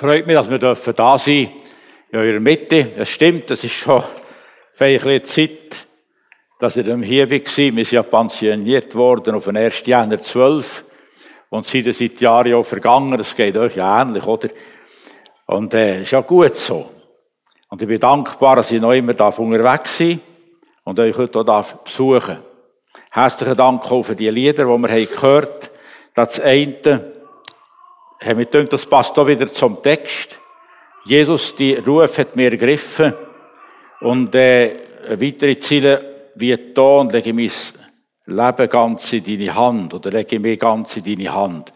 freut mich, dass wir dürfen da sein in eurer Mitte. Das stimmt, das ist schon vielleicht Zeit, dass ich hier war. Wir sind ja pensioniert worden auf den 1. Januar 12. Und seid seit Jahren auch vergangen. Das geht euch ja ähnlich, oder? Und, äh, ist ja gut so. Und ich bin dankbar, dass ich noch immer unterwegs bin und euch heute auch besuchen darf. Herzlichen Dank auch für die Lieder, die wir gehört haben. Das eine, wir gedacht, das passt auch wieder zum Text. Jesus, die Ruf hat mir ergriffen. Und, äh, weitere Ziele, wie da, und lege mein Leben ganz in deine Hand, oder lege mich ganz in deine Hand.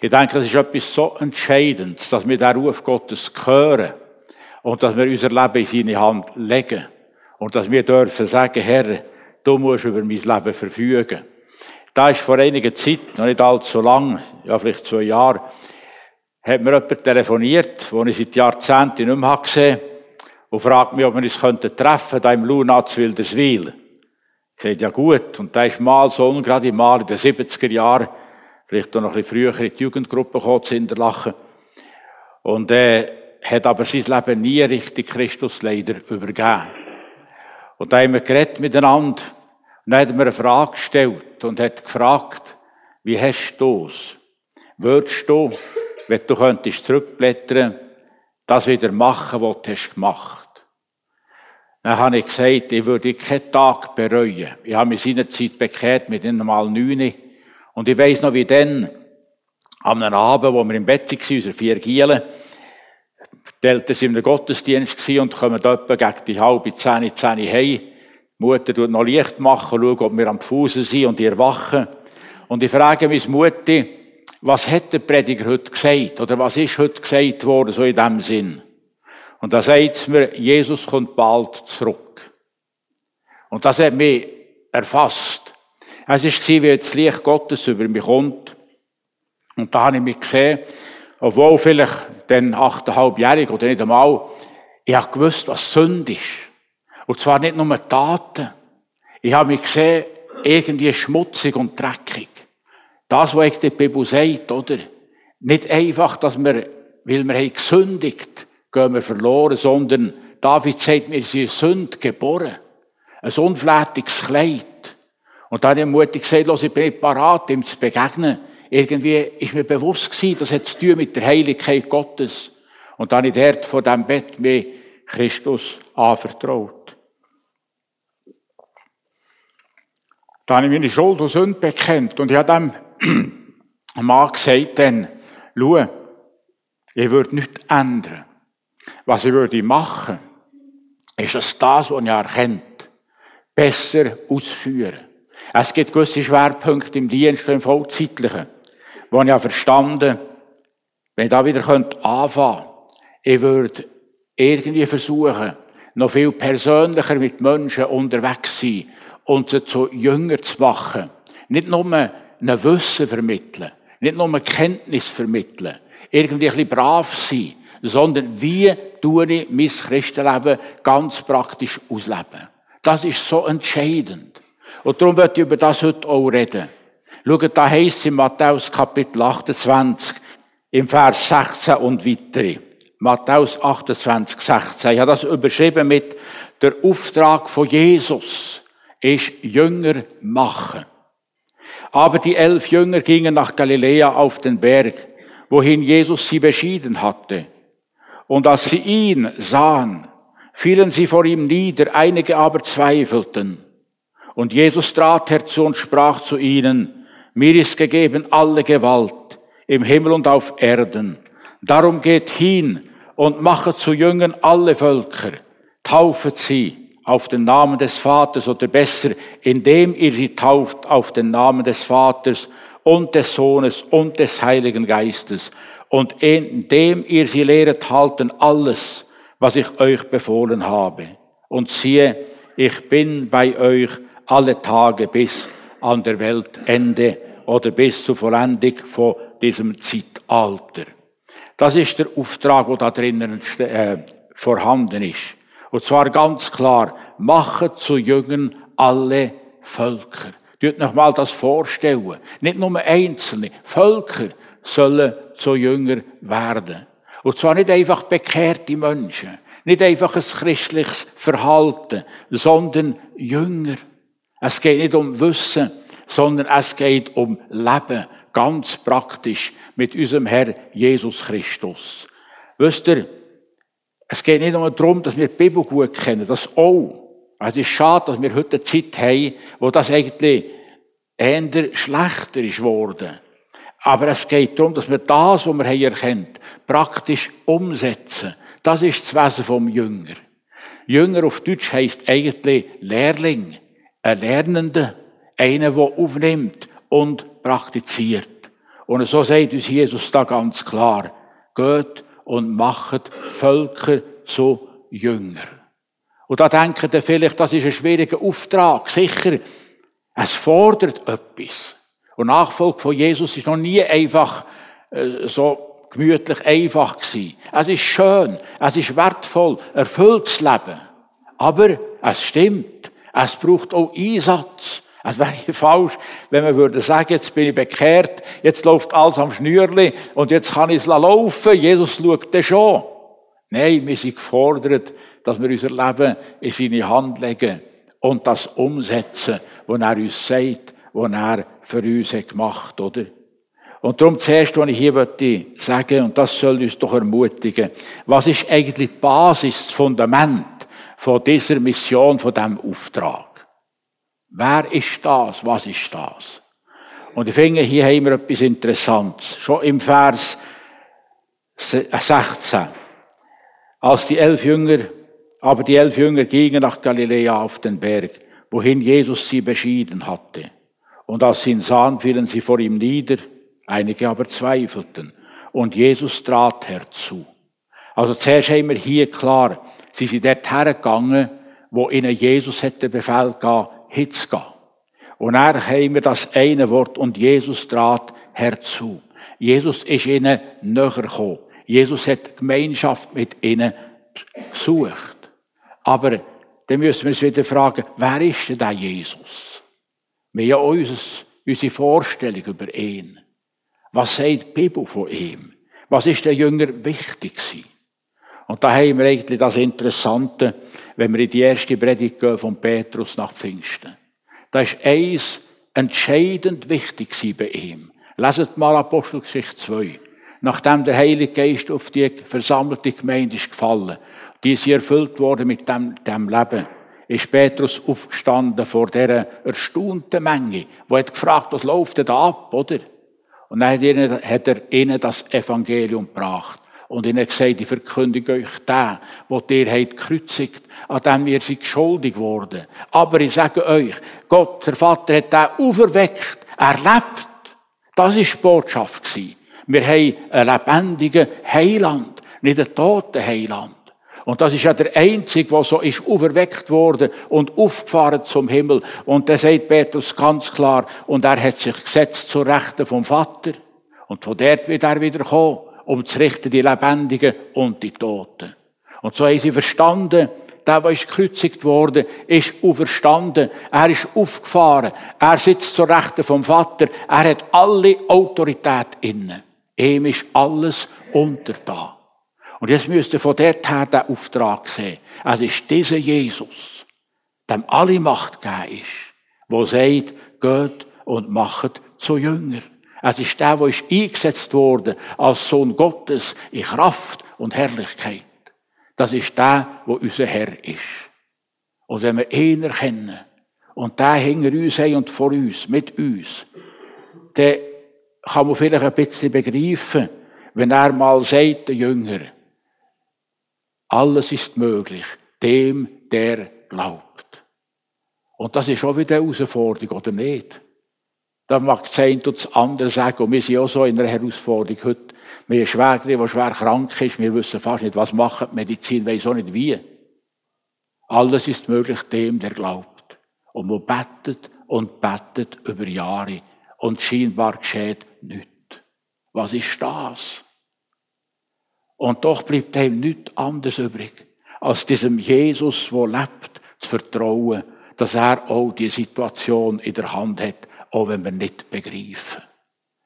Ich denke, das ist etwas so Entscheidendes, dass wir den Ruf Gottes hören. Und dass wir unser Leben in seine Hand legen. Und dass wir dürfen sagen, Herr, du musst über mein Leben verfügen. Da ist vor einiger Zeit, noch nicht allzu lang, ja vielleicht zwei Jahre, hat mir jemand telefoniert, den ich seit Jahrzehnten nicht mehr gesehen habe, und fragt mich, ob wir uns treffen könnten, da im zu Wilderswil. Ich sagte, ja gut. Und da ist mal so, gerade mal in den 70er Jahren, vielleicht auch noch ein bisschen früher in die Jugendgruppe gekommen, zu Interlachen. Und, äh, hat aber sein Leben nie richtig Christus leider übergeben. Und da haben wir geredet miteinander. Und dann hat er mir eine Frage gestellt und hat gefragt, wie hast du es? Würdest du, wenn du könntest zurückblättern, das wieder machen, was du hast gemacht? Dann habe ich gesagt, ich würde keinen Tag bereuen. Ich habe mich seinerzeit bekehrt mit ihnen mal neun. Und ich weiss noch, wie dann, am Abend, wo wir im Bett waren, unsere vier Gielen, die Eltern waren im Gottesdienst und kommen etwa gegen die halbe Zehn, Zehn heim. Die Mutter tut noch Licht machen, schaut, ob wir am Fußen sind und ihr wachen. Und ich frage meine Mutter, was hat der Prediger heute gesagt? Oder was ist heute gesagt worden, so in dem Sinn? Und da sagt mir, Jesus kommt bald zurück. Und das hat mich erfasst. Es war, wie das Licht Gottes über mich kommt. Und da habe ich mich gesehen, obwohl vielleicht dann achteinhalbjährig oder nicht einmal, ich habe gewusst, was Sünde ist. Und zwar nicht nur Taten. Ich habe mich gesehen, irgendwie schmutzig und dreckig. Das, was die Bibel sagt, oder? Nicht einfach, dass wir, weil wir haben gesündigt, gehen wir verloren, sondern David sagt, wir sind Sünd geboren. Ein unflätiges Kleid. Und dann habe ich mutig gesagt, los, ich bin nicht parat, ihm zu begegnen irgendwie ist mir bewusst gewesen, das hat zu tun mit der Heiligkeit Gottes. Und dann ich dort vor dem Bett mir Christus anvertraut. Dann habe ich meine Schuld und Sünde bekennt und ich habe dem Mann gesagt, dann, schau, ich würde nichts ändern. Was ich würde machen, ist es das, was ich erkennt, besser ausführen. Es gibt gewisse Schwerpunkte im Dienst, im Vollzeitlichen wo ich verstanden wenn ich da wieder anfangen könnte, ich würde irgendwie versuchen, noch viel persönlicher mit Menschen unterwegs zu sein und sie zu Jünger zu machen. Nicht nur ein Wissen vermitteln, nicht nur Kenntnis vermitteln, irgendwie ein bisschen brav sein, sondern wie tue ich mein Christenleben ganz praktisch ausleben. Das ist so entscheidend. Und darum möchte ich über das heute auch reden. Schaut, da heisst in Matthäus Kapitel 28, im Vers 16 und weitere. Matthäus 28, 16. Ich habe das überschrieben mit der Auftrag von Jesus ist Jünger machen. Aber die elf Jünger gingen nach Galiläa auf den Berg, wohin Jesus sie beschieden hatte. Und als sie ihn sahen, fielen sie vor ihm nieder, einige aber zweifelten. Und Jesus trat herzu und sprach zu ihnen, mir ist gegeben alle Gewalt im Himmel und auf Erden. Darum geht hin und machet zu Jüngern alle Völker, taufet sie auf den Namen des Vaters oder besser, indem ihr sie tauft auf den Namen des Vaters und des Sohnes und des Heiligen Geistes und indem ihr sie lehret halten alles, was ich euch befohlen habe. Und siehe, ich bin bei euch alle Tage bis an der Weltende oder bis zur Vollendung von diesem Zeitalter. Das ist der Auftrag, der da drinnen äh, vorhanden ist. Und zwar ganz klar, mache zu Jüngern alle Völker. Tut noch mal das vorstellen. Nicht nur Einzelne, Völker sollen zu Jünger werden. Und zwar nicht einfach bekehrte Menschen, nicht einfach ein christliches Verhalten, sondern Jünger. Es geht nicht um Wissen, sondern es geht um Leben, ganz praktisch, mit unserem Herr Jesus Christus. Wisst ihr, es geht nicht nur darum, dass wir die Bibel gut kennen, das auch. Es ist schade, dass wir heute eine Zeit haben, wo das eigentlich eher schlechter ist geworden. Aber es geht darum, dass wir das, was wir haben erkennt, praktisch umsetzen. Das ist das Wesen vom Jünger. Jünger auf Deutsch heisst eigentlich Lehrling, ein Lernender, einer, der aufnimmt und praktiziert. Und so sagt uns Jesus da ganz klar, geht und macht Völker zu Jünger. Und da denken ihr vielleicht, das ist ein schwieriger Auftrag. Sicher, es fordert etwas. Und Nachfolge von Jesus ist noch nie einfach äh, so gemütlich einfach gewesen. Es ist schön, es ist wertvoll, erfülltes Leben. Aber es stimmt, es braucht auch Einsatz. Es wäre falsch, wenn man würde sagen, jetzt bin ich bekehrt, jetzt läuft alles am Schnürli und jetzt kann ich es laufen, Jesus schaut das schon. Nein, wir sind gefordert, dass wir unser Leben in seine Hand legen und das umsetzen, was er uns sagt, was er für uns hat gemacht, oder? Und darum zuerst, was ich hier möchte sagen, und das soll uns doch ermutigen, was ist eigentlich die Basis, das Fundament von dieser Mission, von diesem Auftrag? Wer ist das? Was ist das? Und ich finde, hier haben wir etwas Interessantes. Schon im Vers 16. Als die elf Jünger, aber die elf Jünger gingen nach Galiläa auf den Berg, wohin Jesus sie beschieden hatte. Und als sie ihn sahen, fielen sie vor ihm nieder, einige aber zweifelten. Und Jesus trat herzu. Also zuerst haben wir hier klar, sie sind dort hergegangen, wo ihnen Jesus hätte Befehl gegeben, hinzugehen. Und dann haben wir das eine Wort, und Jesus trat herzu. Jesus ist ihnen näher gekommen. Jesus hat Gemeinschaft mit ihnen gesucht. Aber dann müssen wir uns wieder fragen, wer ist denn der Jesus? Wir haben ja unsere Vorstellung über ihn. Was sagt die Bibel von ihm? Was ist der Jünger wichtig gewesen? Und da haben wir eigentlich das Interessante, wenn wir in die erste Predigt gehen von Petrus nach Pfingsten. Da ist eins entscheidend wichtig bei ihm. Leset mal Apostelgeschichte 2. Nachdem der Heilige Geist auf die versammelte Gemeinde ist gefallen, die ist erfüllt worden mit dem, dem Leben, ist Petrus aufgestanden vor dieser erstaunten Menge, wo hat gefragt, was läuft denn da ab, oder? Und dann hat er ihnen das Evangelium gebracht und ihnen gesagt, ich verkündige euch den, wo ihr habt gekreuzigt, an dem ihr seid schuldig worden. Aber ich sage euch, Gott, der Vater hat den auferweckt. Er lebt. Das war die Botschaft. Wir haben einen lebendigen Heiland, nicht einen toten Heiland. Und das ist ja der Einzige, der so ist auferweckt worden und aufgefahren zum Himmel. Und da sagt Petrus ganz klar, und er hat sich gesetzt zur Rechten vom Vater. Und von dort wird er wieder kommen um zu richten die Lebendigen und die Toten. Und so haben sie verstanden, der, der ist gekreuzigt worden, ist auferstanden. Er ist aufgefahren. Er sitzt zur Rechten vom Vater. Er hat alle Autorität inne. Ihm ist alles unter da. Und jetzt müsst ihr von dort her den Auftrag sehen. Es ist dieser Jesus, dem alle Macht gegeben ist, der sagt, geht und macht zu Jünger. Es ist der, der eingesetzt wurde als Sohn Gottes in Kraft und Herrlichkeit. Das ist der, wo unser Herr ist. Und wenn wir ihn erkennen und der hinter uns haben und vor uns, mit uns, dann kann man vielleicht ein bisschen begreifen, wenn er mal sagt, der Jünger, alles ist möglich, dem, der glaubt. Und das ist auch wieder eine Herausforderung, oder nicht? Da mag das eine und das andere sagen. Und wir sind auch so in einer Herausforderung heute. Wir haben Schwägerin, die schwer krank ist. Wir wissen fast nicht, was machen. Die Medizin weiss auch nicht wie. Alles ist möglich dem, der glaubt. Und man betet und betet über Jahre. Und scheinbar geschieht nichts. Was ist das? Und doch bleibt ihm nichts anderes übrig, als diesem Jesus, der lebt, zu vertrauen, dass er auch die Situation in der Hand hat auch wenn wir nicht begreifen.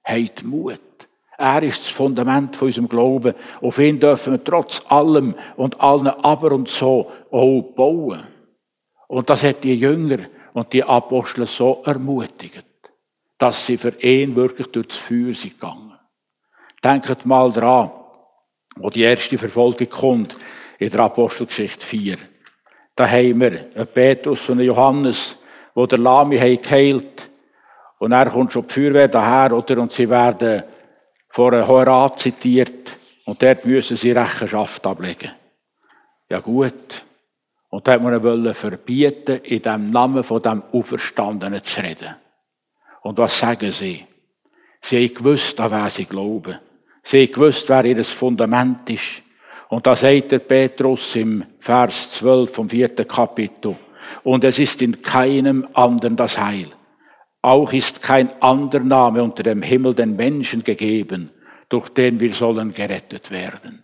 Habt Mut. Er ist das Fundament von unserem Glauben. Auf ihn dürfen wir trotz allem und allen Aber und so auch bauen. Und das hat die Jünger und die Apostel so ermutigt, dass sie für ihn wirklich durchs Feuer sind gegangen. Denkt mal dran, wo die erste Verfolgung kommt, in der Apostelgeschichte 4. Da haben wir einen Petrus und einen Johannes, wo der Lami geheilt und er kommt schon die Feuerwehr daher, oder? Und sie werden vor einem Hoherat zitiert. Und dort müssen sie Rechenschaft ablegen. Ja, gut. Und da hat man wollen verbieten, in dem Namen von dem Auferstandenen zu reden. Und was sagen sie? Sie haben gewusst, an wen sie glauben. Sie haben gewusst, wer ihr Fundament ist. Und da sagt der Petrus im Vers 12 vom vierten Kapitel. Und es ist in keinem anderen das Heil. Auch ist kein anderer Name unter dem Himmel den Menschen gegeben, durch den wir sollen gerettet werden.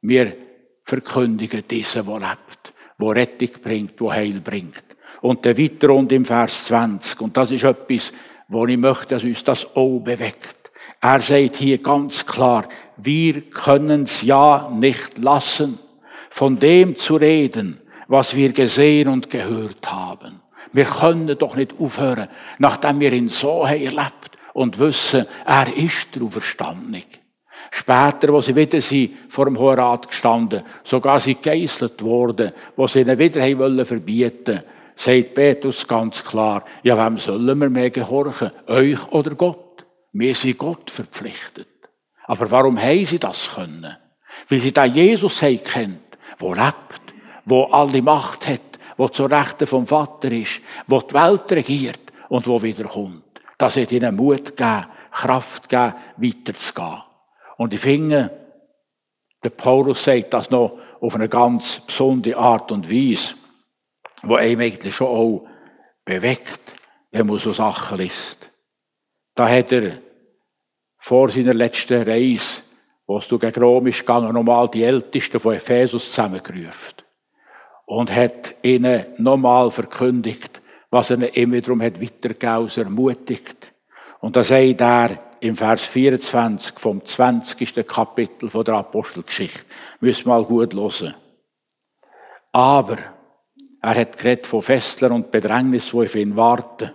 Wir verkündigen diesen, wo lebt, wo Rettung bringt, wo Heil bringt. Und der weiter und im Vers 20. Und das ist etwas, wo ich möchte, dass uns das auch bewegt. Er sagt hier ganz klar, wir können es ja nicht lassen, von dem zu reden, was wir gesehen und gehört haben. Wir können doch nicht aufhören, nachdem wir ihn so haben erlebt und wissen, er ist der Auferstandene. Später, wo sie wieder sie vor dem Hohen Rat gestanden, sogar sie geißelt worden, wo sie ihn wieder haben wollen verbieten, sagt Petrus ganz klar, ja, wem sollen wir mehr gehorchen? Euch oder Gott? Wir sind Gott verpflichtet. Aber warum haben sie das können? Weil sie da Jesus haben kennt, wo lebt, wo alle Macht hat, wo zur Rechten vom Vater ist, wo die Welt regiert und wo wiederkommt. Das hat ihnen Mut gegeben, Kraft gegeben, weiterzugehen. Und ich finde, der Paulus sagt das noch auf eine ganz besondere Art und Weise, wo einem eigentlich schon auch bewegt, wenn man so Sachen liest. Da hat er vor seiner letzten Reise, wo es gegen Rom ist gegangen, nochmal die Ältesten von Ephesus zusammengerufen und hat ihnen nochmal verkündigt, was er immer darum hat weitergegeben, ermutigt. Und da sagt er im Vers 24 vom 20. Kapitel der Apostelgeschichte, müssen wir mal gut hören. Aber, er hat geredet von Festlern und Bedrängnis, wo auf ihn warten.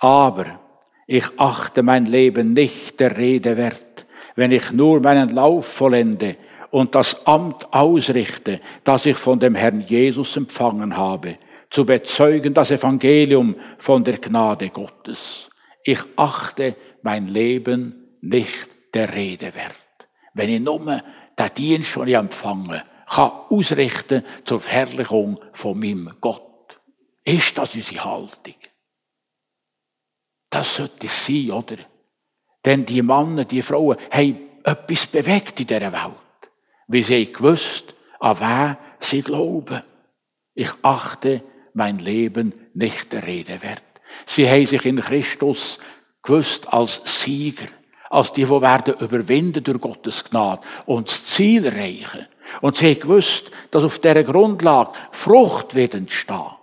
Aber, ich achte mein Leben nicht der Rede wert, wenn ich nur meinen Lauf vollende und das Amt ausrichte, das ich von dem Herrn Jesus empfangen habe, zu bezeugen das Evangelium von der Gnade Gottes. Ich achte mein Leben nicht der Rede wert. Wenn ich nur den Dienst, den ich empfange, kann ausrichten zur Verherrlichung von meinem Gott. Ist das unsere Haltung? Das sollte es sein, oder? Denn die Männer, die Frauen haben etwas bewegt in dieser Welt wie sie gewusst, an wer sie glauben. Ich achte mein Leben nicht der Rede wert. Sie haben sich in Christus gewusst als Sieger, als die, die werden überwinden durch Gottes Gnade und das Ziel erreichen. Und sie haben gewusst, dass auf dieser Grundlage Frucht wird entstehen.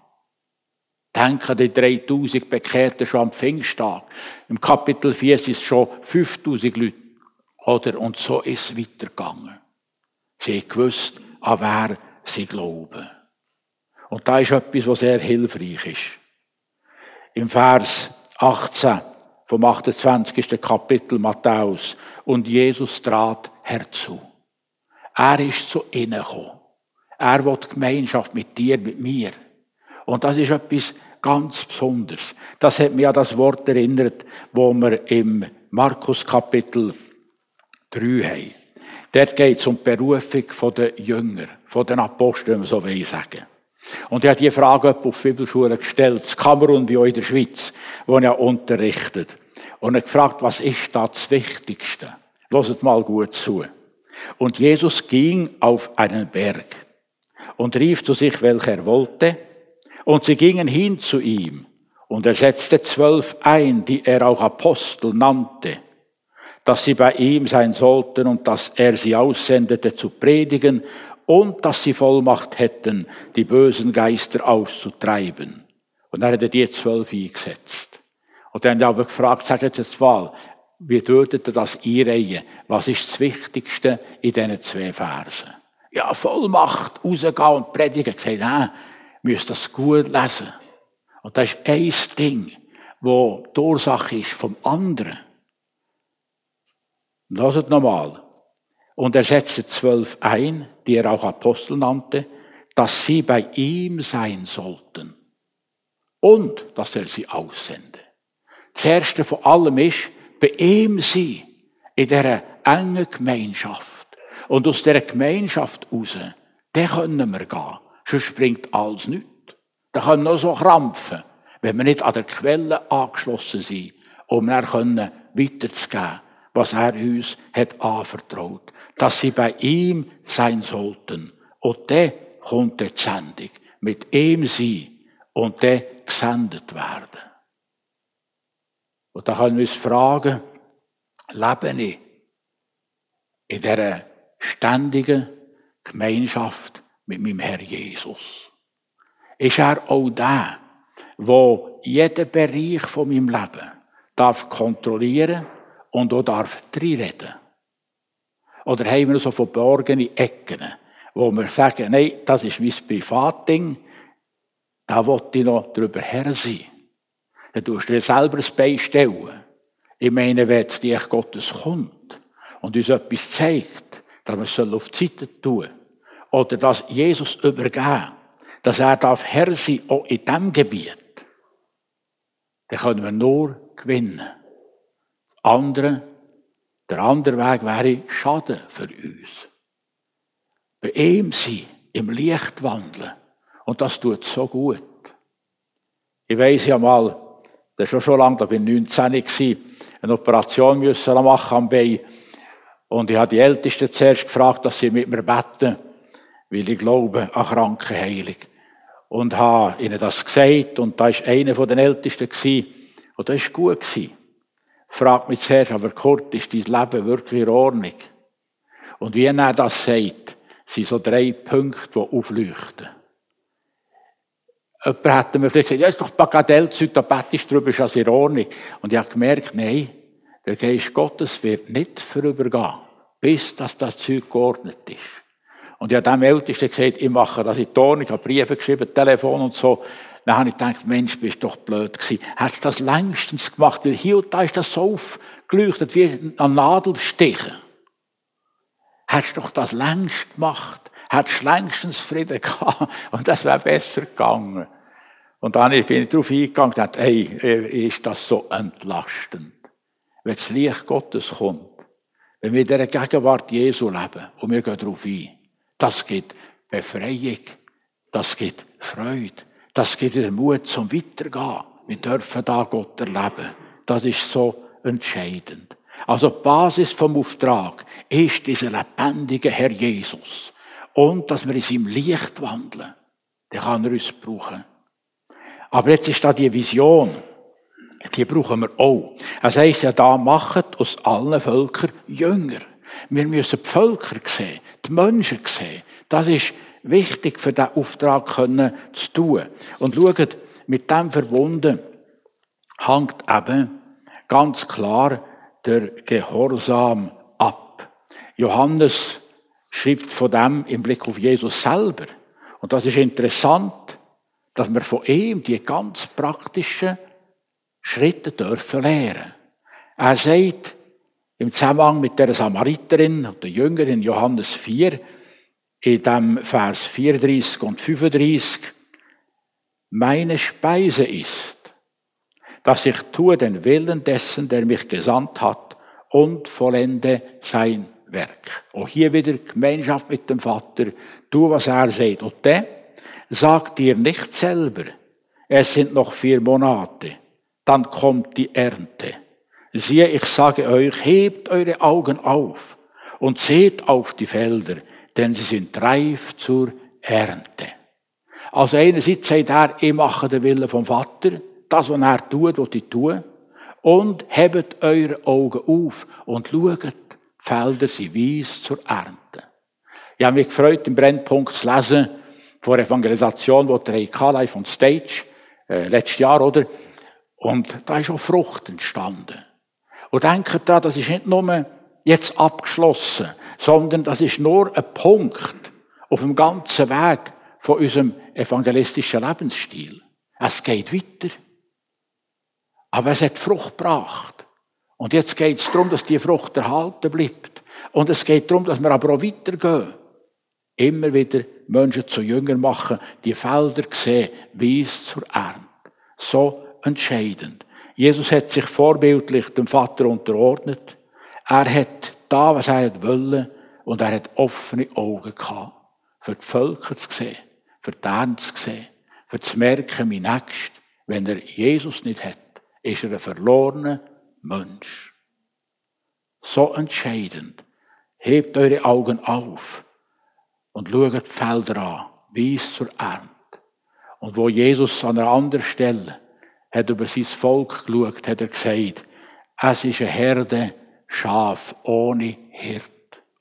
Denken die 3000 Bekehrten schon am Pfingsttag. Im Kapitel 4 sind es schon 5000 Leute. Oder? Und so ist es weitergegangen. Sie haben gewusst, an wer sie glauben. Und da ist etwas, was sehr hilfreich ist. Im Vers 18 vom 28. Kapitel Matthäus. Und Jesus trat herzu. Er ist zu ihnen gekommen. Er will Gemeinschaft mit dir, mit mir. Und das ist etwas ganz Besonderes. Das hat mich an das Wort erinnert, wo wir im Markus Kapitel 3 haben. Dort geht es um die Berufung der Jünger, von den Aposteln, wenn man so will sagen. Und er hat die Frage auf die Bibelschule gestellt, in Kamerun wie auch in der Schweiz, wo er unterrichtet. Und er gefragt, was ist da das Wichtigste? Loset mal gut zu. Und Jesus ging auf einen Berg und rief zu sich, welcher er wollte. Und sie gingen hin zu ihm. Und er setzte zwölf ein, die er auch Apostel nannte dass sie bei ihm sein sollten und dass er sie aussendete zu predigen und dass sie Vollmacht hätten, die bösen Geister auszutreiben. Und er hatte die zwölf eingesetzt. Und dann aber gefragt, sagt jetzt mal, wie würdet ihr das einreihen? Was ist das Wichtigste in diesen zwei Versen? Ja, Vollmacht, rausgehen und predigen. Gesagt, nein, müsst das gut lesen. Und das ist ein Ding, wo die Ursache ist vom anderen. Lasst nochmal. Und er setzte zwölf ein, die er auch Apostel nannte, dass sie bei ihm sein sollten. Und dass er sie aussende. Das erste von allem ist, bei ihm sein, in dieser engen Gemeinschaft. Und aus dieser Gemeinschaft raus, dann können wir gehen. Sonst bringt alles nichts. Da können wir so krampfen, wenn wir nicht an der Quelle angeschlossen sind, um dann können weiterzugeben, was er uns hat anvertraut. Dass sie bei ihm sein sollten. Und dann kommt die Sendung. Mit ihm sein und dann gesendet werden. Und da können wir uns fragen, lebe ich in dieser ständigen Gemeinschaft mit meinem Herr Jesus? Ist er auch der, wo jeden Bereich von meinem Leben darf kontrollieren und auch darf reinreden? Oder haben wir so verborgene Ecken, wo wir sagen, nein, das ist mein Privatding, da wollte ich noch drüber her sein. Dann tust du dir selber ein Bein stellen. Ich meine, wenn jetzt die Gottes kommt und uns etwas zeigt, dass wir es auf die Seite tun oder dass Jesus übergeben, dass er darf Herr sein, auch in diesem Gebiet, dann können wir nur gewinnen. Andere, der andere Weg wäre Schaden für uns. Bei ihm sein, im Licht wandeln. Und das tut so gut. Ich weiss ja mal, das ist schon schon lange, da bin ich 19 gewesen, eine Operation müssen machen am Bein. Und ich habe die Ältesten zuerst gefragt, dass sie mit mir beten, weil ich glaube an Krankenheilung. Und habe ihnen das gesagt, und da war einer von den Ältesten und das war gut. Fragt mich zuerst, aber Kurt, ist dein Leben wirklich in Ordnung? Und wie er das sagt, sind so drei Punkte, die aufleuchten. Jemand hätte mir vielleicht gesagt, ja, ist doch Bagatellzeug, da betest drüber, ist das in Ordnung. Und ich habe gemerkt, nein, der Geist Gottes wird nicht vorübergehen, bis dass das Zeug geordnet ist. Und ich habe dem Ältesten gesagt, ich mache das in Ordnung, ich habe Briefe geschrieben, Telefon und so. Dann habe ich gedacht, Mensch, bist doch blöd gewesen. Du das längstens gemacht, weil hier und da ist das so aufgeleuchtet wie ein Nadelstichen. Hättest du doch das längst gemacht. Du längstens Frieden gehabt. Und das wäre besser gegangen. Und dann bin ich darauf eingegangen und dachte, hey, ist das so entlastend. Wenn das Licht Gottes kommt, wenn wir in der Gegenwart Jesu leben und wir gehen darauf ein, das gibt Befreiung, das gibt Freude, das gibt den Mut zum Weitergehen. Wir dürfen da Gott erleben. Das ist so entscheidend. Also die Basis vom Auftrag ist dieser lebendige Herr Jesus. Und dass wir in seinem Licht wandeln. Der kann er uns brauchen. Aber jetzt ist da die Vision. Die brauchen wir auch. Es heisst ja da, macht aus allen Völkern Jünger. Wir müssen die Völker sehen, die Menschen sehen. Das ist wichtig für diesen Auftrag können zu tun. Und schaut, mit dem verbunden hängt eben ganz klar der Gehorsam ab. Johannes schreibt von dem im Blick auf Jesus selber. Und das ist interessant, dass wir von ihm die ganz praktischen Schritte dürfen lernen. Er sagt im Zusammenhang mit der Samariterin und der Jüngerin Johannes 4, in dem Vers 34 und 35, meine Speise ist, dass ich tue den Willen dessen, der mich gesandt hat und vollende sein Werk. Auch hier wieder Gemeinschaft mit dem Vater. Tu, was er sagt. Und dann sagt dir nicht selber, es sind noch vier Monate, dann kommt die Ernte. Siehe, ich sage euch, hebt eure Augen auf und seht auf die Felder, denn sie sind reif zur Ernte. Also einerseits sagt er, ich mache den Willen vom Vater, das, was er tut, was ich tue, und hebt eure Augen auf und schaut, Felder sind weiss zur Ernte. Ich habe mich gefreut, im Brennpunkt zu lesen, vor Evangelisation, die der EK live on Stage, äh, letztes Jahr, oder? Und da ist auch Frucht entstanden. Und denkt daran, das ist nicht nur jetzt abgeschlossen, sondern das ist nur ein Punkt auf dem ganzen Weg von unserem evangelistischen Lebensstil. Es geht weiter. Aber es hat Frucht gebracht. Und jetzt geht es darum, dass die Frucht erhalten bleibt. Und es geht darum, dass wir aber auch weitergehen. Immer wieder Menschen zu Jüngern machen, die Felder sehen, wie es zur Ernte. So entscheidend. Jesus hat sich vorbildlich dem Vater unterordnet. Er hat da, was er wollte, und er hat offene Augen gehabt. Für die Völker zu sehen, für die Ernte zu sehen, für zu merken, mein Nächst, wenn er Jesus nicht hat, ist er ein verlorener Mensch. So entscheidend. Hebt eure Augen auf und schaut die Felder an, es zur Ernte. Und wo Jesus an einer anderen Stelle hat über sein Volk geschaut, hat er gesagt, es ist eine Herde Schaf ohne Hirt.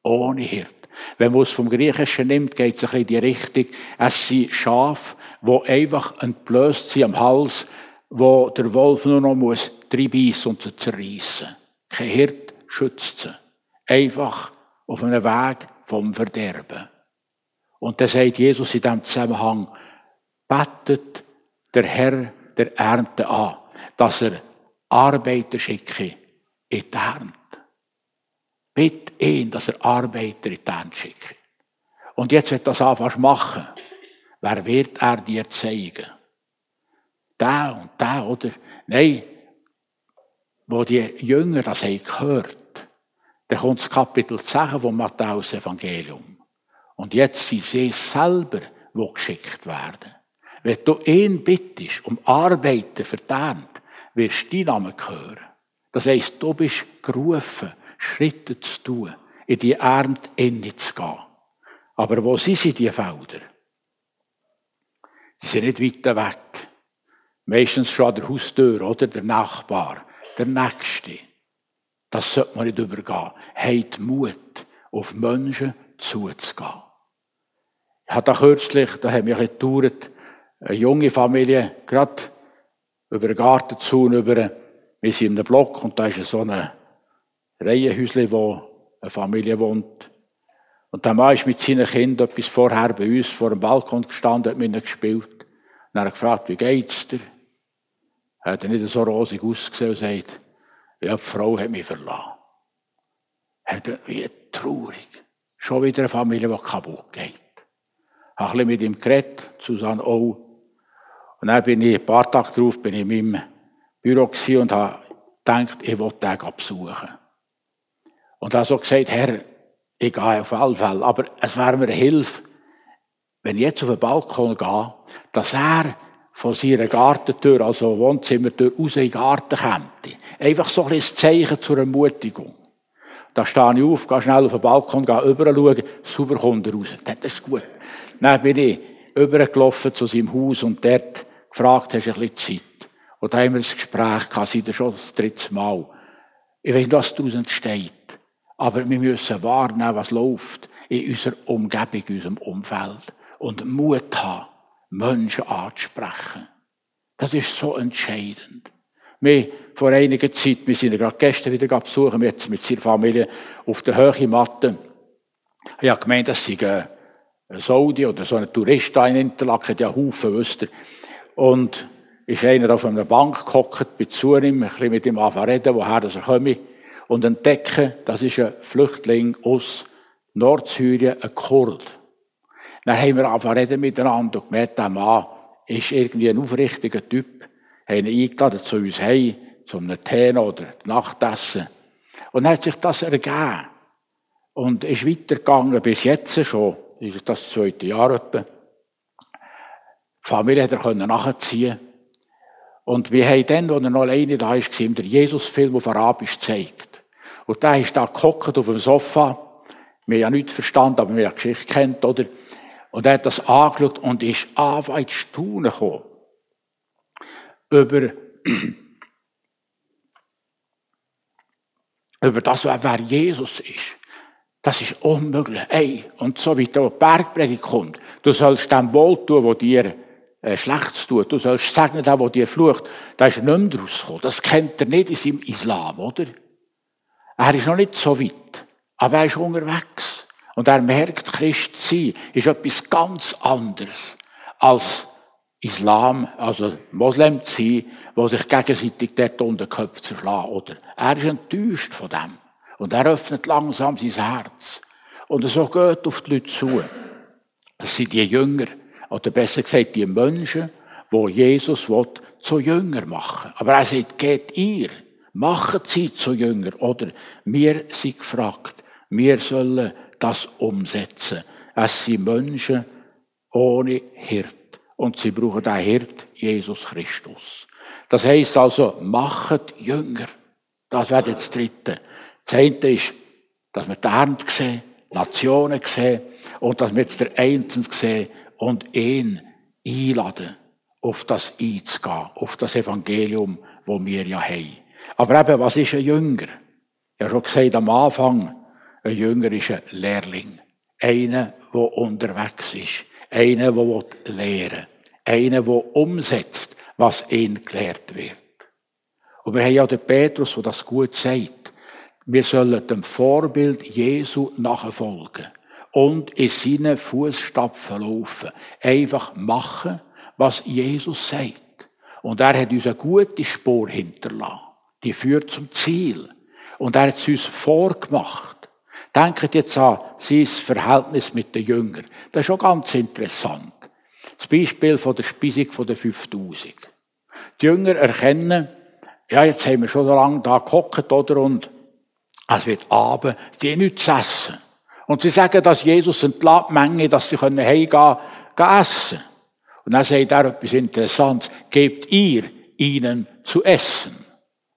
Ohne Hirt. Wenn man es vom Griechischen nimmt, geht es ein bisschen in die Richtung, es sind Schafe, wo einfach entblößt sind am Hals, wo der Wolf nur noch muss reinbeissen und sie zerreissen. Kein Hirt schützt sie. Einfach auf einem Weg vom Verderben. Und da sagt Jesus in diesem Zusammenhang, betet der Herr der Ernte an, dass er Arbeiter schicke in die Ernte. Bitte ihn, dass er Arbeiter in die Ernte schicke. Und jetzt wird das anfangen machen. Wer wird er dir zeigen? Der und der, oder? Nein, wo die Jünger das haben gehört, dann kommt das Kapitel 10 vom Matthäus-Evangelium. Und jetzt sind sie selber, die geschickt werden. Wenn du ihn bittest, um Arbeiter verdient, wirst du deinen Namen hören. Das heisst, du bist gerufen, Schritte zu tun, in die Ernte zu gehen. Aber wo sind sie, die Felder? Die sind nicht weit weg. Meistens schon an der Haustür, oder? Der Nachbar, der Nächste. Das sollte man nicht übergehen. Habt Mut, auf Menschen zuzugehen. Ich da kürzlich, da haben wir ein bisschen eine junge Familie, gerade über den Gartenzaun, über, wir sind in einem Block und da ist so ein Reihenhäuschen, wo eine Familie wohnt. Und der Mann ist mit seinen Kindern etwas vorher bei uns vor dem Balkon gestanden, hat mit ihnen gespielt. Und er hat gefragt, wie geht's dir? Er hat nicht so rosig ausgesehen und sagt, ja, die Frau hat mich verlassen. Er hat wie traurig. Schon wieder eine Familie, die kaputt geht. Ich habe ein bisschen mit ihm geredet, Susanne auch. Und dann bin ich, ein paar Tage darauf, bin ich in meinem Büro und habe gedacht, ich will den besuchen. Und habe so gesagt, Herr, ich gehe auf alle Fälle, aber es wäre mir eine Hilfe, wenn ich jetzt auf den Balkon gehe, dass er von seiner Gartentür, also Wohnzimmertür, raus in den Garten kommt. Einfach so ein bisschen Zeichen zur Ermutigung. Da stehe ich auf, gehe schnell auf den Balkon, gehe rüber schauen, sauber kommt er raus. Das ist gut. Dann bin ich übergelaufen zu seinem Haus und dort gefragt, hast du ein bisschen Zeit? Und da haben wir ein Gespräch gehabt, schon das dritte Mal. Ich weiß nicht, was daraus entsteht. Aber wir müssen wahrnehmen, was läuft in unserer Umgebung, in unserem Umfeld. Und Mut haben, Menschen anzusprechen. Das ist so entscheidend. Wir, vor einiger Zeit, wir sind ja gerade gestern wieder besuchen, jetzt mit seiner Familie auf der Höhe Matte. Ich habe gemeint, das sei ein Saudi oder so ein Tourist da in Interlaken, ja Haufen, wisst ihr. Und ist einer auf einer Bank gehockt, bei zu ihm, ein bisschen mit ihm reden, woher er komme, und entdecken, das ist ein Flüchtling aus Nordsyrien, ein Kurd. Dann haben wir reden miteinander und gemerkt, der Mann ist irgendwie ein aufrichtiger Typ. Haben ihn eingeladen zu uns heim, zu einem Tee oder Nachtessen. Und dann hat sich das ergeben. Und ist weitergegangen bis jetzt schon ist das zweite Jahr etwa. Die Familie hat er nachziehen Und wir haben dann, als er noch alleine da war, der Jesus-Film auf Arabisch gezeigt. Und da ist da gehockt auf dem Sofa. Wir haben ja nichts verstanden, aber wir haben die Geschichte kennt, oder? Und er hat das angeschaut und ist einfach ins Staunen gekommen. Über, über das, wer Jesus ist. Das ist unmöglich. Ey, und so wie der Bergpredigt kommt, du sollst dem wohl tun, wo dir äh, Schlechtes tut. Du sollst segnen, der, wo dir flucht. Da ist er nicht mehr rausgekommen. Das kennt er nicht in seinem Islam, oder? Er ist noch nicht so weit, aber er ist unterwegs. Und er merkt, Christ sein ist etwas ganz anderes als Islam, also Moslem zu sein, die sich gegenseitig dort unter den Köpfen zerschlagen. Oder er ist enttäuscht von dem. Und er öffnet langsam sein Herz. Und so geht auf die Leute zu. Das sind die Jünger, oder besser gesagt die Menschen, wo Jesus will, zu Jünger machen. Aber er sagt, geht ihr, macht sie zu Jünger. Oder wir sind gefragt, wir sollen das umsetzen. Es sind Menschen ohne Hirt. Und sie brauchen den Hirt, Jesus Christus. Das heisst also, macht Jünger. Das wäre jetzt das Dritte. Das eine ist, dass wir die Ernte sehen, Nationen sehen und dass wir jetzt der Einzelne sehen und ihn einladen, auf das einzugehen, auf das Evangelium, wo wir ja haben. Aber eben, was ist ein Jünger? Ich habe schon gesagt am Anfang, ein Jünger ist ein Lehrling. Einer, der unterwegs ist. Einer, der lehren. Einer, der umsetzt, was ihm gelehrt wird. Und wir haben ja den Petrus, der das gut sagt. Wir sollen dem Vorbild Jesu nachfolgen und in seinen Fußstapfen laufen. Einfach machen, was Jesus sagt. Und er hat uns eine gute Spur hinterlassen. Die führt zum Ziel. Und er hat es uns vorgemacht. Denkt jetzt an sein Verhältnis mit den Jüngern. Das ist schon ganz interessant. Das Beispiel von der Speisung der 5000. Die Jünger erkennen, ja, jetzt haben wir schon so lange da gehockt, oder? Und es wird Abend, die nichts zu essen. Und sie sagen, dass Jesus entlädt Menge, dass sie heimgehen können, essen. Und dann sagt er etwas Interessantes. Gebt ihr ihnen zu essen.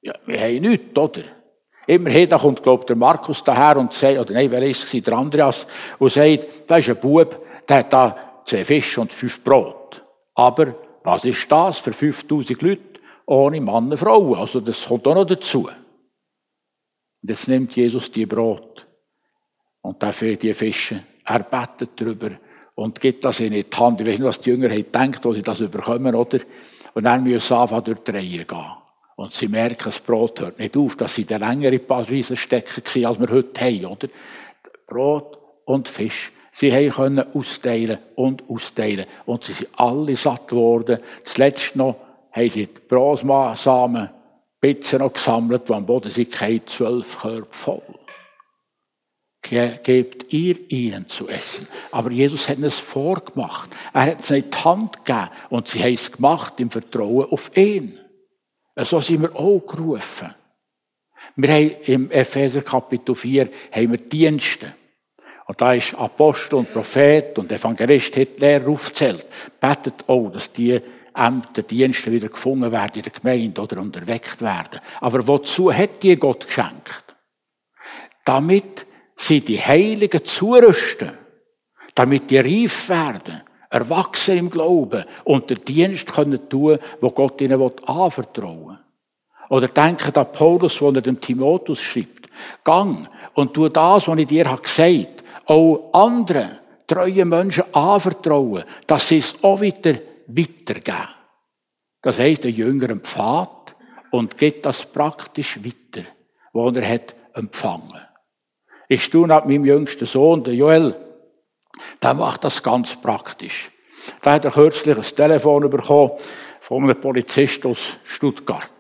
Ja, wir haben nichts, oder? Immerhin, da kommt, glaubt der Markus daher und sagt, oder nein, wer ist es, der Andreas, und sagt, da ist ein Bub, der hat da zwei Fische und fünf Brot. Aber was ist das für 5000 Leute ohne Mann und Frau? Also das kommt auch noch dazu. Und jetzt nimmt Jesus die Brot und dafür die Fische. Er betet darüber und gibt das in die Hand. Ich weiß nicht, was die Jünger haben gedacht, wo sie das überkommen, oder? Und dann müssen sie anfangen, durch die Reihe gehen. Und sie merken, das Brot hört nicht auf, dass sie der längere waren, als wir heute haben, oder? Brot und Fisch. Sie können austeilen und austeilen. Und sie sind alle satt geworden. Zuletzt noch haben sie die Pizzen noch gesammelt, die am Boden sind, zwölf Körper voll. Gebt ihr ihnen zu essen. Aber Jesus hat es vorgemacht. Er hat es in die Hand gegeben und sie haben es gemacht im Vertrauen auf ihn. So sind wir auch gerufen. Wir haben im Epheser Kapitel 4 haben wir Dienste. Und da ist Apostel und Prophet und Evangelist hat Lehrer aufgezählt. Betet auch, dass die Ämter, Dienste wieder gefunden werden in der Gemeinde oder unterweckt werden. Aber wozu hat die Gott geschenkt? Damit sie die Heiligen zurüsten. Damit die reif werden, erwachsen im Glauben und den Dienst können tun, wo Gott ihnen anvertrauen will. Oder denken an Paulus, wo er dem Timotheus schreibt. Gang und tu das, was ich dir gesagt habe auch anderen treuen Menschen anvertrauen, dass sie es auch wieder weitergeben. Das heisst, der Jünger Pfad und geht das praktisch weiter, wo er hat empfangen. Ich staune ab meinem jüngsten Sohn, der Joel, der macht das ganz praktisch. Da hat er kürzlich ein Telefon bekommen von einem Polizist aus Stuttgart.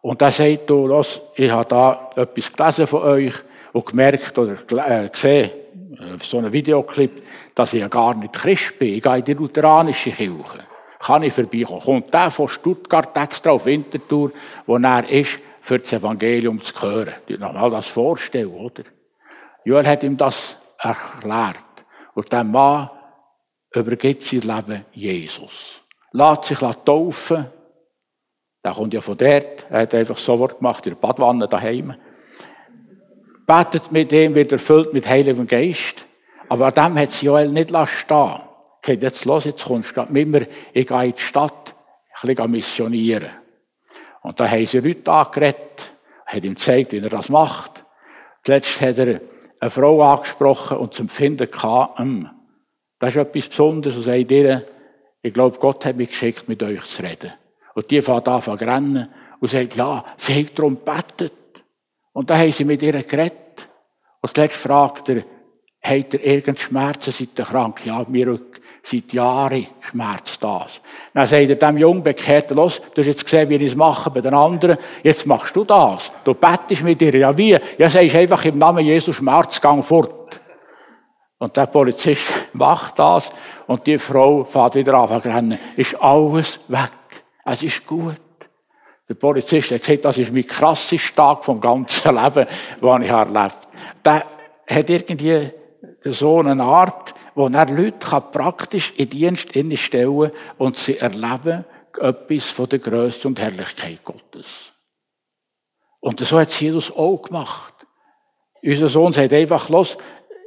Und der sagt, du, los, ich habe da etwas gelesen von euch und gemerkt oder äh, gesehen, äh, so einen Videoclip, dass ich ja gar nicht Christ bin. Ich gehe in die lutheranische Kirche. Kann ich vorbeikommen? Kommt der von Stuttgart extra auf Winterthur, wo er ist, für das Evangelium zu hören? Ich noch mal das vorstellen, oder? Joel hat ihm das erklärt. Und der Mann übergibt sein Leben Jesus. Lässt sich taufen. Der kommt ja von dort. Er hat einfach so Wort gemacht in der Badwanne daheim betet mit ihm, wird erfüllt mit Heiligem Geist. Aber an dem hat sie Joel nicht stehen Okay, jetzt los, jetzt kommst du mit ich gehe in die Stadt, ein bisschen missionieren. Und da haben sie Leute angeredet, hat ihm gezeigt, wie er das macht. Zuletzt hat er eine Frau angesprochen und zum Finden gehabt, hm, das ist etwas Besonderes und sagt ihr, ich glaube, Gott hat mich geschickt, mit euch zu reden. Und die fährt an zu rennen und sagt, ja, sie hat darum gebetet. Und da haben sie mit ihr geredet. Und zuletzt fragt er, hat er irgendeine Schmerzen seit der krank? Ja, mir seit Jahren schmerzt das. Dann sagt er dem Jungen bekehrt, los, du hast jetzt gesehen, wie ich es mache bei den anderen, jetzt machst du das. Du bettest mit dir. Ja, wie? Ja, sagst einfach im Namen Jesus Schmerzgang fort. Und der Polizist macht das und die Frau fährt wieder an zu rennen. Ist alles weg. Es ist gut. Der Polizist hat gesagt, das ist mein krassester Tag vom ganzen Leben, den ich erlebt habe. Der hat irgendwie so eine Art, wo er Leute praktisch in Dienst stellen und sie erleben etwas von der Größe und Herrlichkeit Gottes. Und so hat Jesus auch gemacht. Unser Sohn sagt einfach, los,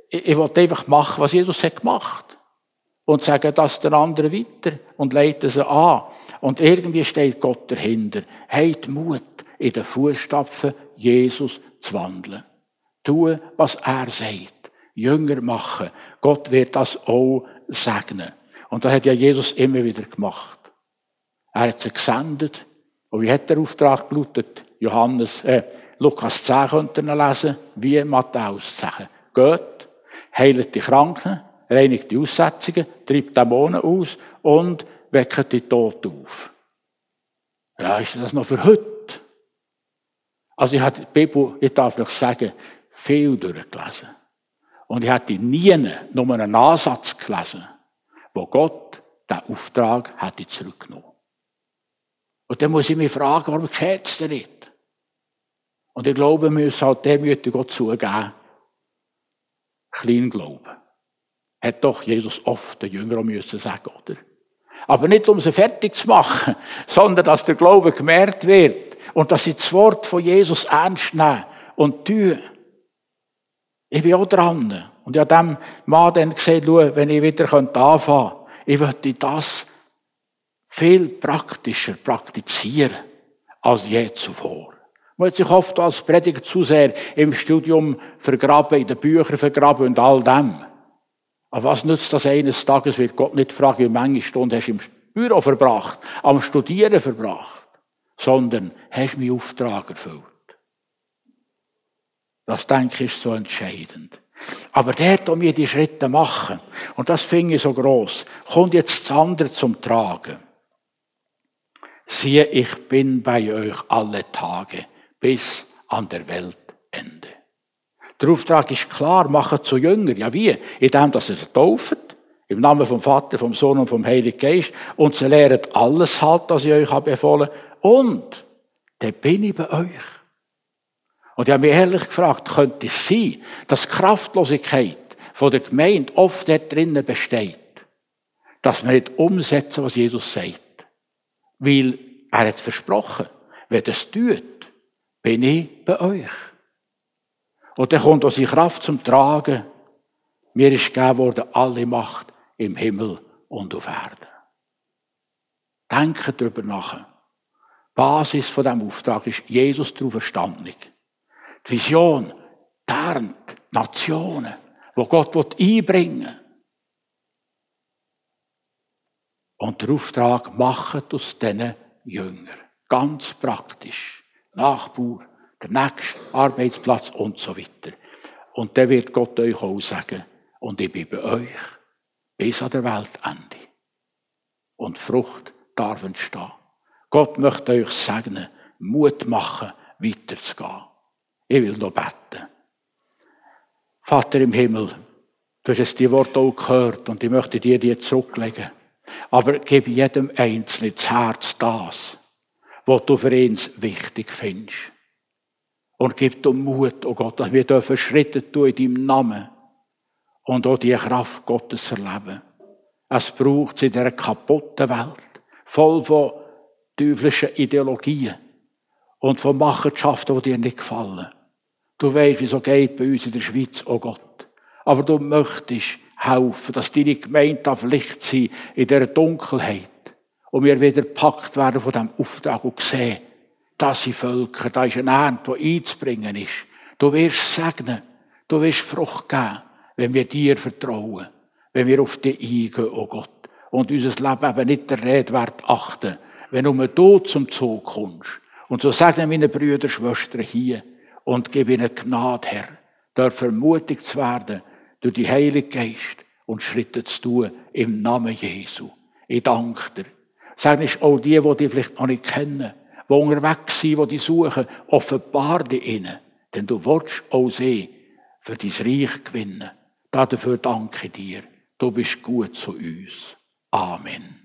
ich will einfach machen, was Jesus hat gemacht. Und sagen das den anderen weiter und leiten sie an. Und irgendwie steht Gott dahinter. Habt Mut, in den Fußstapfen Jesus zu wandeln. Tun, was er sagt. Jünger machen. Gott wird das auch segnen. Und das hat ja Jesus immer wieder gemacht. Er hat sie gesendet. Und wie hat der Auftrag gelautet? Johannes, äh, Lukas 10 könnt ihr lesen, wie Matthäus 10. Geht heilt die Kranken, reinigt die Aussetzungen, treibt Dämonen aus und weckt die Toten auf. Ja, ist das noch für heute? Also ich habe die Bibel, ich darf noch sagen, viel durchgelesen. Und ich hatte nie nur einen Ansatz gelesen, wo Gott den Auftrag hätte zurückgenommen. Und dann muss ich mich fragen, warum geschieht es denn nicht? Und ich glaube, wir müssen halt demütig Gott zugeben, Kleinglauben. Hat doch Jesus oft den Jüngern müssen sagen, oder? Aber nicht, um sie fertig zu machen, sondern dass der Glaube gemerkt wird und dass sie das Wort von Jesus ernst nehmen und tun. Ich bin auch dran. Und ich habe dem Mann dann gesagt, schau, wenn ich wieder anfangen könnte, ich würde das viel praktischer praktizieren als je zuvor. Man hat sich oft als Prediger zu sehr im Studium vergraben, in den Büchern vergraben und all dem. Aber was nützt das eines Tages, wird Gott nicht fragen, wie viele Stunden hast du im Büro verbracht, am Studieren verbracht, sondern hast du meinen Auftrag erfüllt. Das, denke ich, ist so entscheidend. Aber der, der mir die Schritte machen, und das finde ich so groß, kommt jetzt das andere zum Tragen. Siehe, ich bin bei euch alle Tage bis an der Weltende. Der Auftrag ist klar, machen zu Jünger. Ja, wie? Indem, dass sie taufen, im Namen vom Vater, vom Sohn und vom Heiligen Geist, und sie lernen alles halt, was ich euch habe befohlen. Und, dann bin ich bei euch. Und ich habe mich ehrlich gefragt, könnte es sein, dass Kraftlosigkeit von der Gemeinde oft dort drinnen besteht, dass wir nicht umsetzen, was Jesus sagt. Weil er hat versprochen, wer das tut, bin ich bei euch. Und dann kommt unsere Kraft zum Tragen. Mir ist gegeben worden alle Macht im Himmel und auf Erden. Denken darüber nach. Basis von diesem Auftrag ist Jesus der Auferstandung. Die Vision, die Ernte, Nationen, wo Gott einbringen will. Und der Auftrag, macht aus diesen Jüngern. Ganz praktisch. Nachbar, der nächste Arbeitsplatz und so weiter. Und dann wird Gott euch auch sagen, und ich bin bei euch bis an der Weltende. Und Frucht darf entstehen. Gott möchte euch segnen, Mut machen, weiterzugehen. Ich will noch beten. Vater im Himmel, du hast jetzt die Worte auch gehört und ich möchte dir die zurücklegen. Aber gib jedem Einzelnen ins Herz das, was du für ihn wichtig findest. Und gib dir Mut, oh Gott, dass wir dürfen Schritte tun in deinem Namen und auch die Kraft Gottes erleben. Es braucht in dieser kaputten Welt, voll von teuflischen Ideologien und von Machenschaften, die dir nicht gefallen. Du weißt, wie es so geht bei uns in der Schweiz, oh Gott. Aber du möchtest helfen, dass deine Gemeinde auf Licht sein in dieser Dunkelheit und wir wieder gepackt werden von diesem Auftrag und sehen, das sind Völker, da ist eine Ernte, die einzubringen ist. Du wirst segnen, du wirst Frucht geben, wenn wir dir vertrauen, wenn wir auf dich eingehen, oh Gott, und unser Leben eben nicht der Rede wert achten, wenn nur du zum Zug kommst. Und so sagen meine Brüder, Schwestern hier, und gib ihnen Gnade, Herr, dort ermutigt zu werden durch die Heilige Geist und Schritte zu tun im Namen Jesu. Ich danke dir. Sag nicht auch die, die dich vielleicht noch nicht kennen, die unterwegs sind, die dich suchen, offenbar dich ihnen. Denn du willst auch sie für dein Reich gewinnen. Dafür danke ich dir. Du bist gut zu uns. Amen.